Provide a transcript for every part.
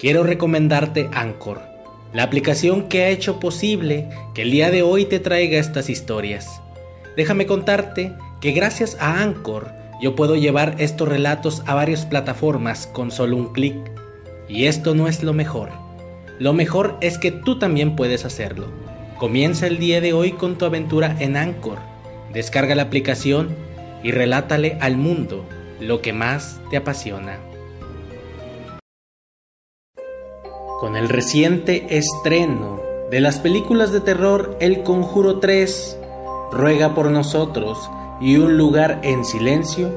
quiero recomendarte Anchor, la aplicación que ha hecho posible que el día de hoy te traiga estas historias. Déjame contarte que gracias a Anchor yo puedo llevar estos relatos a varias plataformas con solo un clic. Y esto no es lo mejor. Lo mejor es que tú también puedes hacerlo. Comienza el día de hoy con tu aventura en Anchor. Descarga la aplicación y relátale al mundo lo que más te apasiona. Con el reciente estreno de las películas de terror El Conjuro 3, Ruega por nosotros y Un lugar en silencio,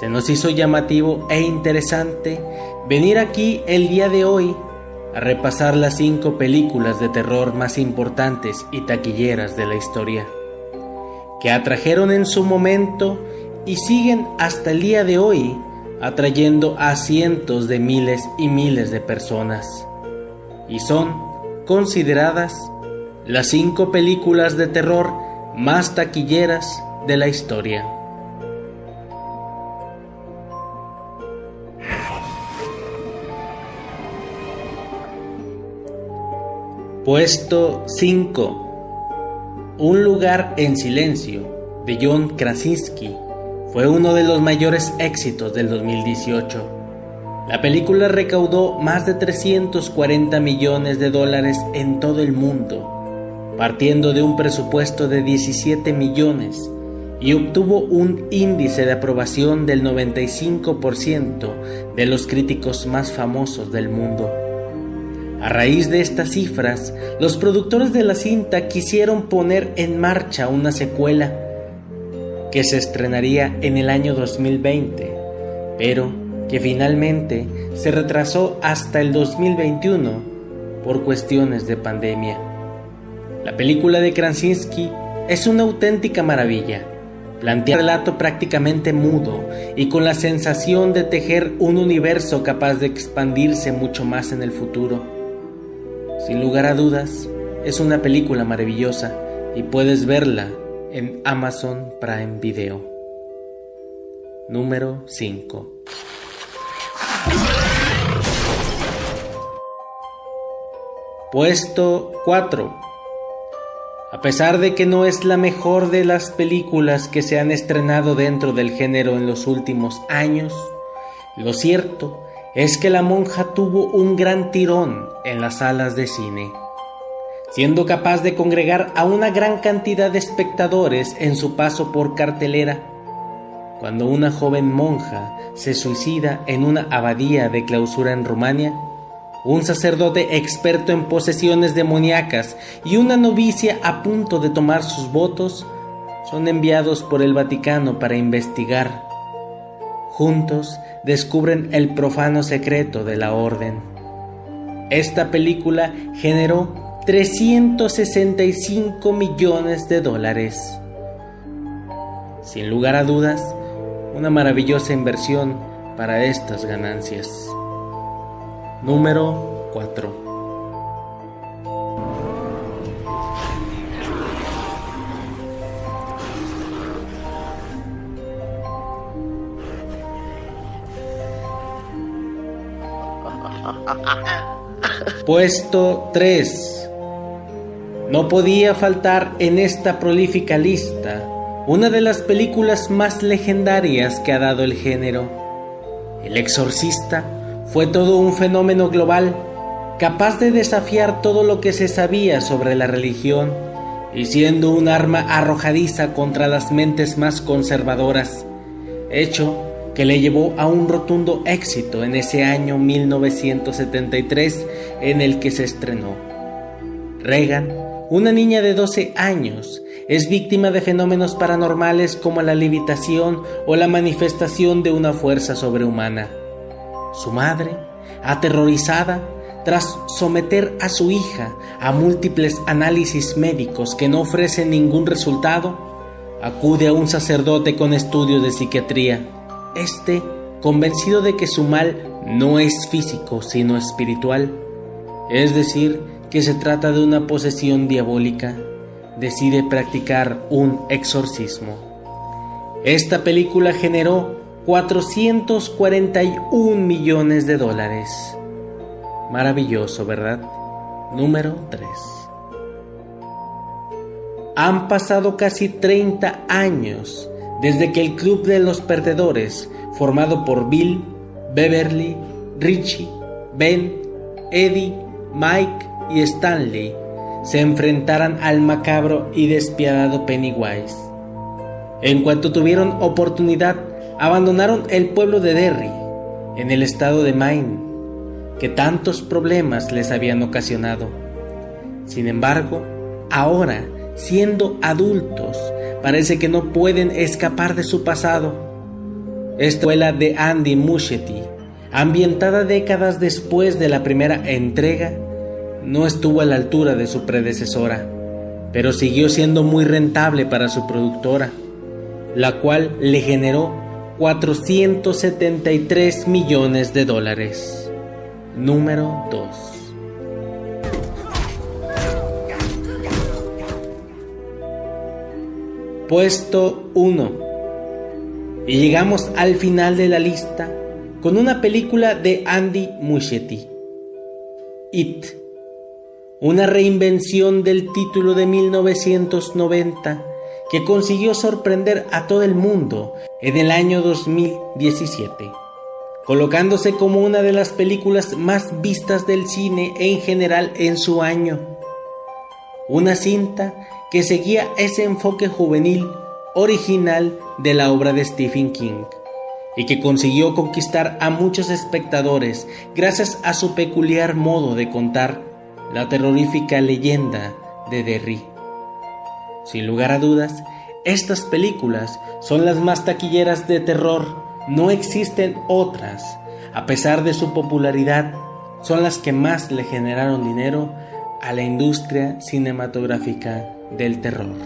se nos hizo llamativo e interesante venir aquí el día de hoy a repasar las cinco películas de terror más importantes y taquilleras de la historia, que atrajeron en su momento y siguen hasta el día de hoy atrayendo a cientos de miles y miles de personas y son consideradas las cinco películas de terror más taquilleras de la historia. Puesto 5. Un lugar en silencio de John Krasinski fue uno de los mayores éxitos del 2018 la película recaudó más de 340 millones de dólares en todo el mundo, partiendo de un presupuesto de 17 millones y obtuvo un índice de aprobación del 95% de los críticos más famosos del mundo. A raíz de estas cifras, los productores de la cinta quisieron poner en marcha una secuela que se estrenaría en el año 2020, pero que finalmente se retrasó hasta el 2021 por cuestiones de pandemia. La película de Krasinski es una auténtica maravilla. Plantea un relato prácticamente mudo y con la sensación de tejer un universo capaz de expandirse mucho más en el futuro. Sin lugar a dudas, es una película maravillosa y puedes verla en Amazon Prime Video. Número 5. Puesto 4. A pesar de que no es la mejor de las películas que se han estrenado dentro del género en los últimos años, lo cierto es que La Monja tuvo un gran tirón en las salas de cine, siendo capaz de congregar a una gran cantidad de espectadores en su paso por cartelera. Cuando una joven monja se suicida en una abadía de clausura en Rumania, un sacerdote experto en posesiones demoníacas y una novicia a punto de tomar sus votos son enviados por el Vaticano para investigar. Juntos descubren el profano secreto de la orden. Esta película generó 365 millones de dólares. Sin lugar a dudas, una maravillosa inversión para estas ganancias. Número 4. Puesto 3. No podía faltar en esta prolífica lista una de las películas más legendarias que ha dado el género. El exorcista fue todo un fenómeno global, capaz de desafiar todo lo que se sabía sobre la religión y siendo un arma arrojadiza contra las mentes más conservadoras, hecho que le llevó a un rotundo éxito en ese año 1973 en el que se estrenó. Regan, una niña de 12 años, es víctima de fenómenos paranormales como la levitación o la manifestación de una fuerza sobrehumana. Su madre, aterrorizada, tras someter a su hija a múltiples análisis médicos que no ofrecen ningún resultado, acude a un sacerdote con estudios de psiquiatría. Este, convencido de que su mal no es físico sino espiritual, es decir, que se trata de una posesión diabólica, decide practicar un exorcismo. Esta película generó 441 millones de dólares. Maravilloso, ¿verdad? Número 3. Han pasado casi 30 años desde que el Club de los Perdedores, formado por Bill, Beverly, Richie, Ben, Eddie, Mike y Stanley, se enfrentaran al macabro y despiadado Pennywise. En cuanto tuvieron oportunidad, abandonaron el pueblo de Derry, en el estado de Maine, que tantos problemas les habían ocasionado. Sin embargo, ahora, siendo adultos, parece que no pueden escapar de su pasado. Esta escuela de Andy Muschietti, ambientada décadas después de la primera entrega, no estuvo a la altura de su predecesora, pero siguió siendo muy rentable para su productora, la cual le generó 473 millones de dólares. Número 2. Puesto 1. Y llegamos al final de la lista con una película de Andy Muschietti. It. Una reinvención del título de 1990 que consiguió sorprender a todo el mundo en el año 2017, colocándose como una de las películas más vistas del cine en general en su año. Una cinta que seguía ese enfoque juvenil original de la obra de Stephen King y que consiguió conquistar a muchos espectadores gracias a su peculiar modo de contar la terrorífica leyenda de Derry. Sin lugar a dudas, estas películas son las más taquilleras de terror, no existen otras. A pesar de su popularidad, son las que más le generaron dinero a la industria cinematográfica del terror.